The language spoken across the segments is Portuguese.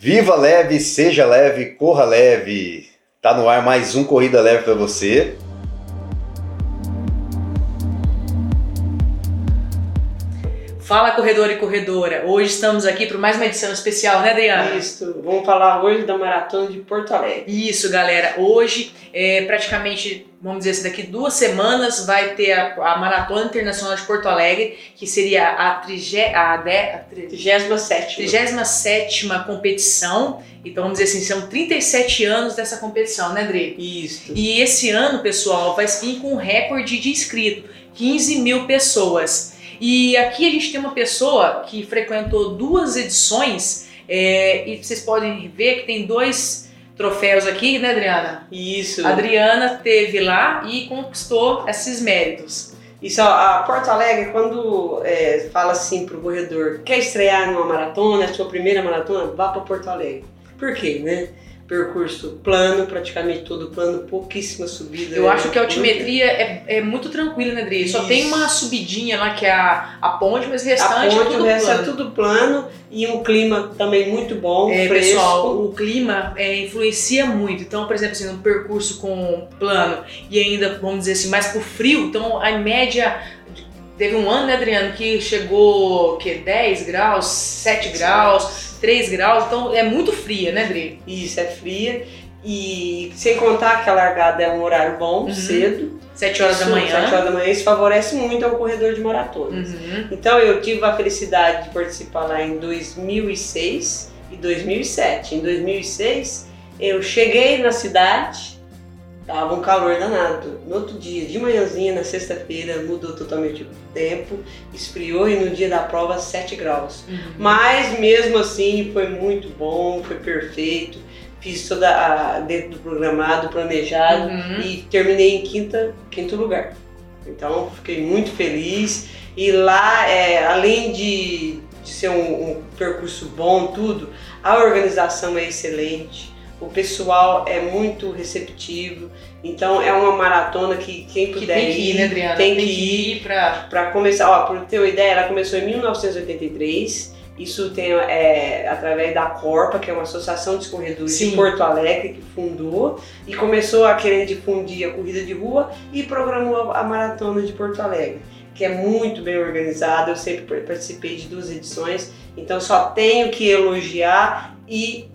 Viva leve, seja leve, corra leve. Tá no ar mais um Corrida Leve para você. Fala corredor e corredora. Hoje estamos aqui para mais uma edição especial, né, Adriana? Isso. Vamos falar hoje da maratona de Porto Alegre. Isso, galera. Hoje, é, praticamente, vamos dizer assim, daqui duas semanas vai ter a, a Maratona Internacional de Porto Alegre, que seria a, trige, a, de, a 37 37 competição. Então, vamos dizer assim, são 37 anos dessa competição, né, Dre? Isso. E esse ano, pessoal, vai vir com um recorde de inscrito, 15 mil pessoas. E aqui a gente tem uma pessoa que frequentou duas edições é, e vocês podem ver que tem dois troféus aqui, né, Adriana? Isso. A Adriana teve lá e conquistou esses méritos. Isso, a Porto Alegre, quando é, fala assim pro corredor, quer estrear numa maratona, a sua primeira maratona, vá para Porto Alegre. Por quê, né? Percurso plano, praticamente todo plano, pouquíssima subida. Eu acho que a altimetria é, é muito tranquila, né, Adri? Só tem uma subidinha lá que é a, a ponte, mas o restante a é ponte, é tudo o resto plano. é tudo plano e um clima também muito bom, é, fresco. Pessoal, o clima é, influencia muito. Então, por exemplo, assim, no percurso com plano e ainda, vamos dizer assim, mais pro frio, então a média Teve um ano, né, Adriano, que chegou que 10 graus, 7 graus, 3 graus, então é muito fria, né, Dri? Isso, é fria. E sem contar que a largada é um horário bom, uhum. cedo. 7 horas isso, da manhã. 7 horas da manhã, isso favorece muito ao corredor de maratonas. Uhum. Então eu tive a felicidade de participar lá em 2006 e 2007. Em 2006 eu cheguei na cidade, Tava um calor danado. No outro dia, de manhãzinha, na sexta-feira, mudou totalmente o tempo, esfriou e no dia da prova 7 graus. Uhum. Mas mesmo assim foi muito bom, foi perfeito. Fiz toda a, dentro do programado, planejado uhum. e terminei em quinta, quinto lugar. Então fiquei muito feliz. E lá, é, além de, de ser um, um percurso bom, tudo, a organização é excelente o pessoal é muito receptivo. Então é uma maratona que quem puder que tem que ir, né, Adriana? tem, tem que, ir, ir para para começar. Ó, para ter uma ideia, ela começou em 1983. Isso tem é, através da Corpa, que é uma associação de corredores Sim. de Porto Alegre que fundou e começou a querer difundir a corrida de rua e programou a maratona de Porto Alegre, que é muito bem organizada. Eu sempre participei de duas edições, então só tenho que elogiar e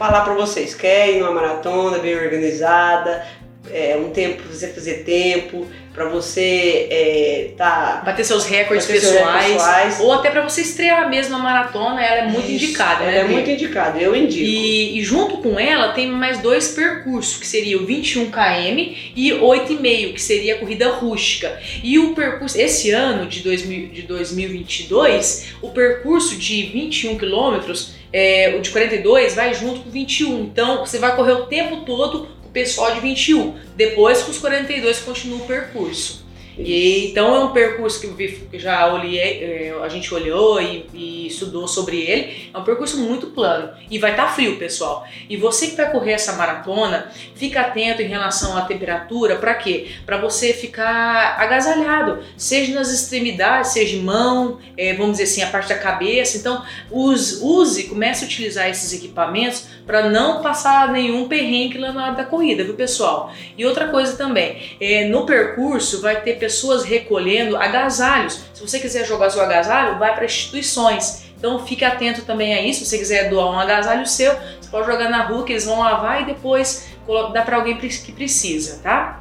falar para vocês, quer ir numa maratona bem organizada, é, um tempo para você fazer tempo, para você é, tá bater seus recordes bater pessoais, seus pessoais, ou até para você estrear mesmo a maratona, ela é muito Isso, indicada, ela né? é muito indicada, eu indico. E, e, junto com ela tem mais dois percursos, que seria o 21 km e 8,5, que seria a corrida rústica. E o percurso, esse ano de, 2000, de 2022, o percurso de 21 quilômetros, é, o de 42 vai junto com 21. Então você vai correr o tempo todo com o pessoal de 21. Depois com os 42 continua o percurso. E, então é um percurso que já olhei, é, a gente olhou e, e, estudou sobre ele. É um percurso muito plano e vai estar tá frio, pessoal. E você que vai correr essa maratona, fica atento em relação à temperatura. Para quê? Para você ficar agasalhado, seja nas extremidades, seja mão, é, vamos dizer assim, a parte da cabeça. Então use, use comece a utilizar esses equipamentos para não passar nenhum perrengue lá na da corrida, viu, pessoal? E outra coisa também, é, no percurso vai ter pessoas recolhendo agasalhos. Se você quiser jogar seu agasalho, vai para instituições. Então fique atento também a isso. Se você quiser doar um agasalho seu, você pode jogar na rua que eles vão lavar e depois dá para alguém que precisa, tá?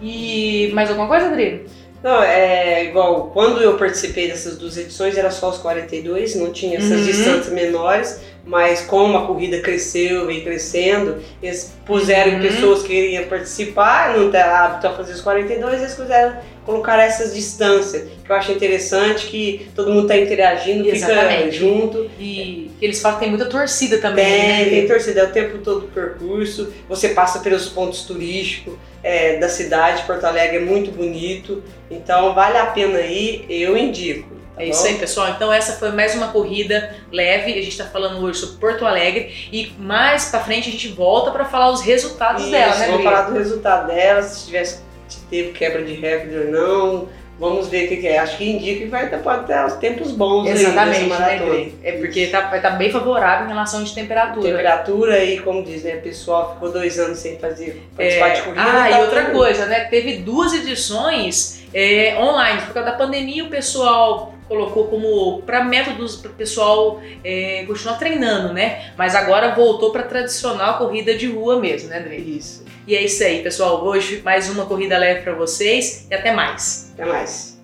E mais alguma coisa, Adriano? Não, é igual, quando eu participei dessas duas edições era só os 42, não tinha essas Uhum. distâncias menores, mas como a corrida cresceu, veio crescendo, eles puseram Uhum. pessoas que iriam participar, não tem hábito a fazer os 42, eles puseram colocar essas distâncias, que eu acho interessante, que todo mundo está interagindo, fica Exatamente. junto. E eles falam que tem muita torcida também. Tem, né? tem torcida é o tempo todo o percurso, você passa pelos pontos turísticos é, da cidade, Porto Alegre é muito bonito, então vale a pena ir, eu indico. tá É isso bom? aí, pessoal. Então essa foi mais uma corrida leve. A gente está falando hoje sobre Porto Alegre e mais para frente a gente volta para falar os resultados Isso, dela, né, vamos falar do resultado dela, se tivesse se teve quebra de recorde ou não, Vamos ver o que, que é. Acho que indica que vai ter, pode ter os tempos bons Exatamente, aí né? É porque tá, vai estar bem favorável em relação de temperatura. Temperatura e, como diz, né, o pessoal ficou dois anos sem fazer participar É, de corrida. ah, tá e outra tudo- coisa, né? Teve duas edições é, online. Por causa da pandemia, o pessoal colocou como para métodos para o pessoal é, continuar treinando, né? Mas agora voltou para tradicional corrida de rua mesmo, né, André? Isso. E é isso aí, pessoal. Hoje mais uma corrida leve para vocês e até mais. Até mais.